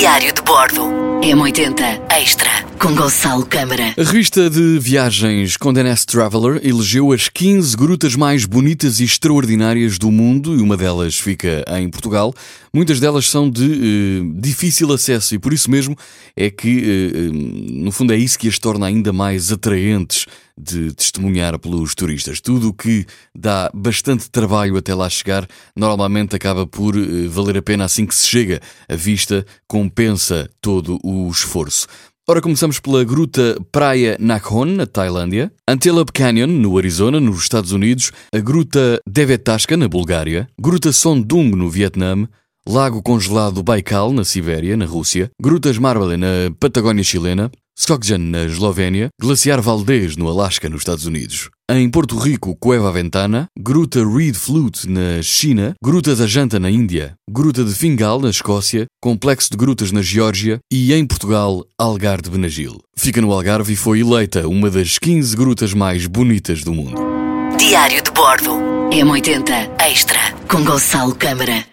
Diário de Bordo. M80 Extra com Gonçalo Câmara. A revista de viagens Condé Nast Traveler elegeu as 15 grutas mais bonitas e extraordinárias do mundo e uma delas fica em Portugal. Muitas delas são de eh, difícil acesso e por isso mesmo é que, eh, eh, no fundo, é isso que as torna ainda mais atraentes de testemunhar pelos turistas. Tudo o que dá bastante trabalho até lá chegar, normalmente acaba por eh, valer a pena assim que se chega. A vista compensa todo o esforço. Ora, começamos pela gruta Praia Nakhon, na Tailândia, Antelope Canyon, no Arizona, nos Estados Unidos, a gruta Devetashka, na Bulgária, gruta Sondung, no Vietnã, Lago Congelado Baikal, na Sibéria, na Rússia, Grutas Marble, na Patagónia chilena, Skokjan, na Eslovénia, Glaciar Valdez, no Alasca, nos Estados Unidos. Em Porto Rico, Cueva Ventana, Gruta Reed Flute, na China, Gruta da Janta, na Índia, Gruta de Fingal, na Escócia, Complexo de Grutas, na Geórgia e, em Portugal, Algar de Benagil. Fica no Algarve e foi eleita uma das 15 grutas mais bonitas do mundo. Diário de Bordo. M80 Extra com Gonçalo Câmara.